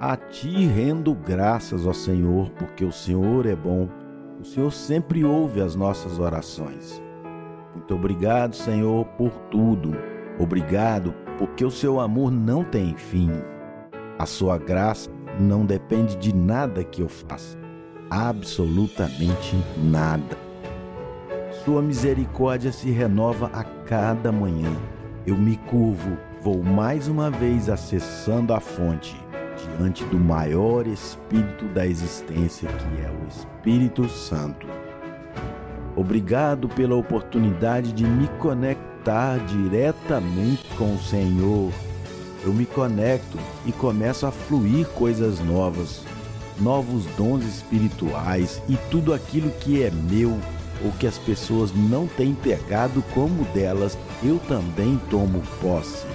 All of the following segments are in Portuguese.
A ti rendo graças, ó Senhor, porque o Senhor é bom. O Senhor sempre ouve as nossas orações. Muito obrigado, Senhor, por tudo. Obrigado porque o seu amor não tem fim. A sua graça não depende de nada que eu faça, absolutamente nada. Sua misericórdia se renova a cada manhã. Eu me curvo, vou mais uma vez acessando a fonte, diante do maior Espírito da existência, que é o Espírito Santo. Obrigado pela oportunidade de me conectar diretamente com o Senhor. Eu me conecto e começo a fluir coisas novas, novos dons espirituais e tudo aquilo que é meu ou que as pessoas não têm pegado como delas, eu também tomo posse.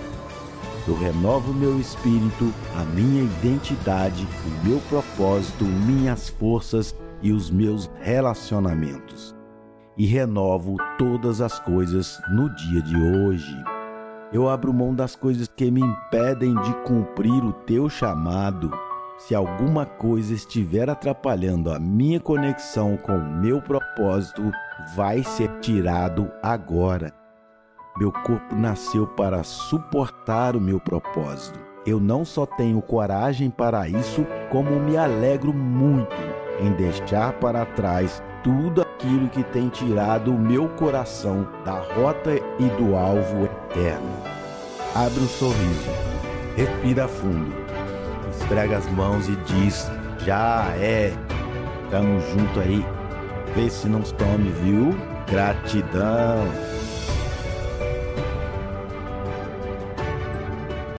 Eu renovo meu espírito, a minha identidade, o meu propósito, minhas forças e os meus relacionamentos. E renovo todas as coisas no dia de hoje. Eu abro mão das coisas que me impedem de cumprir o teu chamado se alguma coisa estiver atrapalhando a minha conexão com o meu propósito, vai ser tirado agora. Meu corpo nasceu para suportar o meu propósito. Eu não só tenho coragem para isso, como me alegro muito em deixar para trás tudo aquilo que tem tirado o meu coração da rota e do alvo eterno. Abre um sorriso, respira fundo esfrega as mãos e diz: Já é. Tamo junto aí. Vê se não some, viu? Gratidão.